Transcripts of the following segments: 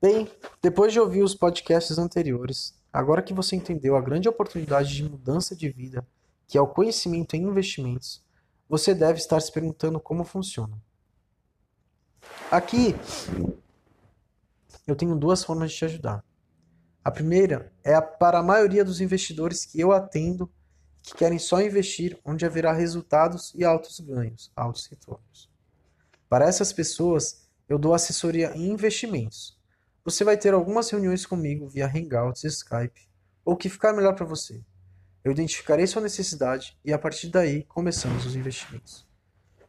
Bem, depois de ouvir os podcasts anteriores, agora que você entendeu a grande oportunidade de mudança de vida que é o conhecimento em investimentos, você deve estar se perguntando como funciona. Aqui eu tenho duas formas de te ajudar. A primeira é para a maioria dos investidores que eu atendo que querem só investir onde haverá resultados e altos ganhos, altos retornos. Para essas pessoas, eu dou assessoria em investimentos. Você vai ter algumas reuniões comigo via Hangouts, Skype, ou o que ficar melhor para você. Eu identificarei sua necessidade e a partir daí começamos os investimentos.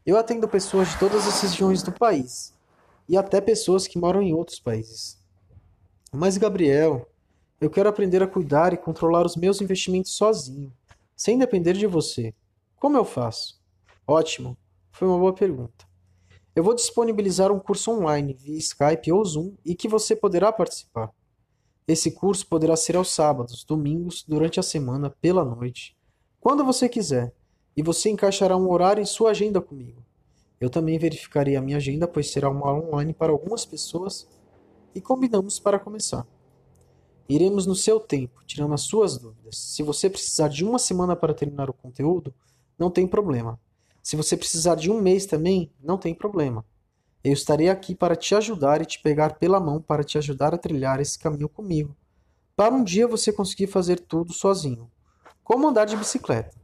Eu atendo pessoas de todas as regiões do país e até pessoas que moram em outros países. Mas, Gabriel, eu quero aprender a cuidar e controlar os meus investimentos sozinho, sem depender de você. Como eu faço? Ótimo, foi uma boa pergunta. Eu vou disponibilizar um curso online via Skype ou Zoom e que você poderá participar. Esse curso poderá ser aos sábados, domingos, durante a semana, pela noite, quando você quiser, e você encaixará um horário em sua agenda comigo. Eu também verificarei a minha agenda, pois será uma aula online para algumas pessoas e combinamos para começar. Iremos no seu tempo, tirando as suas dúvidas. Se você precisar de uma semana para terminar o conteúdo, não tem problema. Se você precisar de um mês também, não tem problema. Eu estarei aqui para te ajudar e te pegar pela mão para te ajudar a trilhar esse caminho comigo, para um dia você conseguir fazer tudo sozinho, como andar de bicicleta.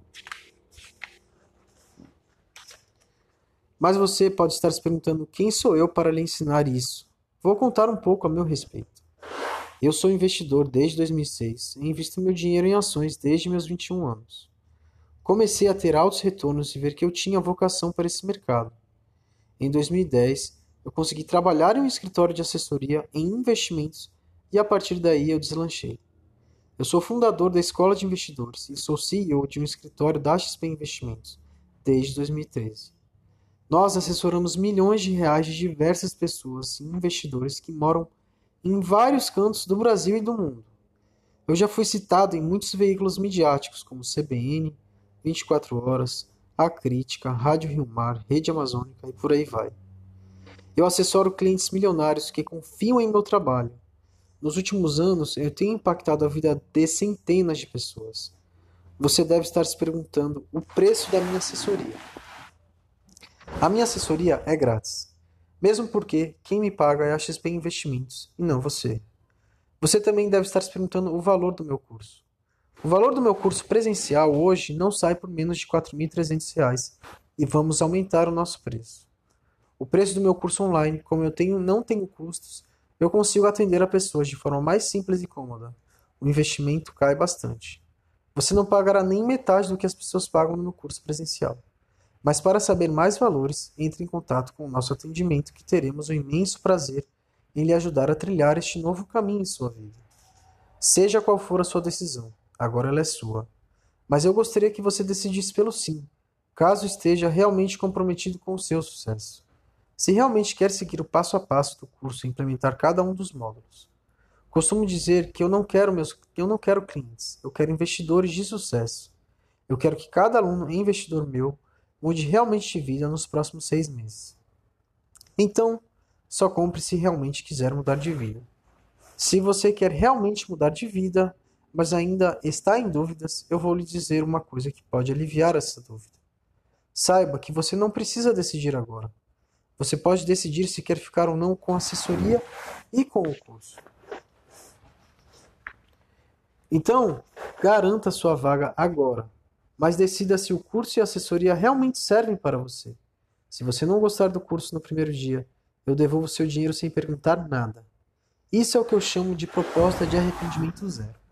Mas você pode estar se perguntando quem sou eu para lhe ensinar isso. Vou contar um pouco a meu respeito. Eu sou investidor desde 2006 e invisto meu dinheiro em ações desde meus 21 anos. Comecei a ter altos retornos e ver que eu tinha vocação para esse mercado. Em 2010, eu consegui trabalhar em um escritório de assessoria em investimentos e a partir daí eu deslanchei. Eu sou fundador da Escola de Investidores e sou CEO de um escritório da XP Investimentos desde 2013. Nós assessoramos milhões de reais de diversas pessoas e investidores que moram em vários cantos do Brasil e do mundo. Eu já fui citado em muitos veículos midiáticos, como CBN, 24 Horas, A Crítica, Rádio Rio Mar, Rede Amazônica e por aí vai. Eu assessoro clientes milionários que confiam em meu trabalho. Nos últimos anos, eu tenho impactado a vida de centenas de pessoas. Você deve estar se perguntando o preço da minha assessoria. A minha assessoria é grátis. Mesmo porque quem me paga é a XP Investimentos e não você. Você também deve estar se perguntando o valor do meu curso. O valor do meu curso presencial hoje não sai por menos de R$ 4.300 e vamos aumentar o nosso preço. O preço do meu curso online, como eu tenho, não tenho custos, eu consigo atender a pessoas de forma mais simples e cômoda. O investimento cai bastante. Você não pagará nem metade do que as pessoas pagam no meu curso presencial. Mas para saber mais valores, entre em contato com o nosso atendimento que teremos o imenso prazer em lhe ajudar a trilhar este novo caminho em sua vida. Seja qual for a sua decisão, agora ela é sua. Mas eu gostaria que você decidisse pelo sim, caso esteja realmente comprometido com o seu sucesso. Se realmente quer seguir o passo a passo do curso e implementar cada um dos módulos. Costumo dizer que eu não quero meus, eu não quero clientes, eu quero investidores de sucesso. Eu quero que cada aluno investidor meu mude realmente de vida nos próximos seis meses. Então, só compre se realmente quiser mudar de vida. Se você quer realmente mudar de vida, mas ainda está em dúvidas, eu vou lhe dizer uma coisa que pode aliviar essa dúvida. Saiba que você não precisa decidir agora. Você pode decidir se quer ficar ou não com a assessoria e com o curso. Então, garanta sua vaga agora mas decida se o curso e a assessoria realmente servem para você. Se você não gostar do curso no primeiro dia, eu devolvo seu dinheiro sem perguntar nada. Isso é o que eu chamo de proposta de arrependimento zero.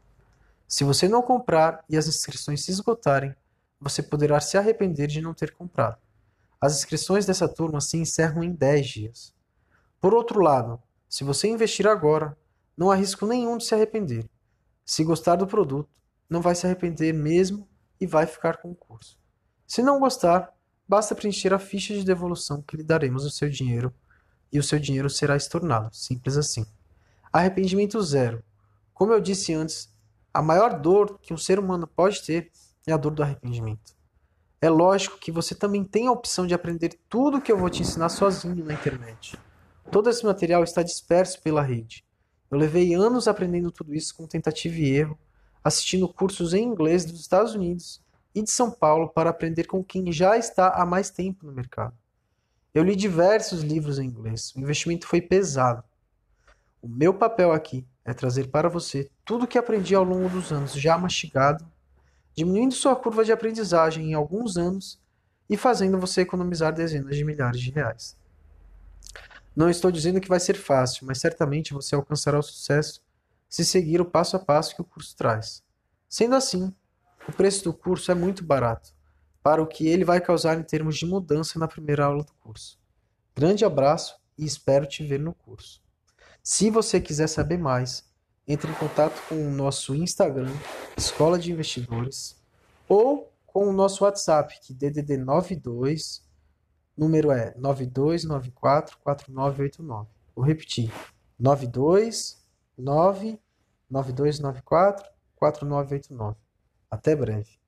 Se você não comprar e as inscrições se esgotarem, você poderá se arrepender de não ter comprado. As inscrições dessa turma se encerram em 10 dias. Por outro lado, se você investir agora, não há risco nenhum de se arrepender. Se gostar do produto, não vai se arrepender mesmo e vai ficar com o curso. Se não gostar, basta preencher a ficha de devolução que lhe daremos o seu dinheiro e o seu dinheiro será estornado. Simples assim. Arrependimento zero. Como eu disse antes, a maior dor que um ser humano pode ter é a dor do arrependimento. É lógico que você também tem a opção de aprender tudo que eu vou te ensinar sozinho na internet. Todo esse material está disperso pela rede. Eu levei anos aprendendo tudo isso com tentativa e erro, assistindo cursos em inglês dos Estados Unidos e de São Paulo para aprender com quem já está há mais tempo no mercado. Eu li diversos livros em inglês. O investimento foi pesado. O meu papel aqui é trazer para você tudo que aprendi ao longo dos anos, já mastigado, diminuindo sua curva de aprendizagem em alguns anos e fazendo você economizar dezenas de milhares de reais. Não estou dizendo que vai ser fácil, mas certamente você alcançará o sucesso se seguir o passo a passo que o curso traz. Sendo assim, o preço do curso é muito barato para o que ele vai causar em termos de mudança na primeira aula do curso. Grande abraço e espero te ver no curso. Se você quiser saber mais, entre em contato com o nosso Instagram, Escola de Investidores, ou com o nosso WhatsApp, que DDD 92, número é 9294 4989. Vou repetir: 929 9294 4989. Até breve.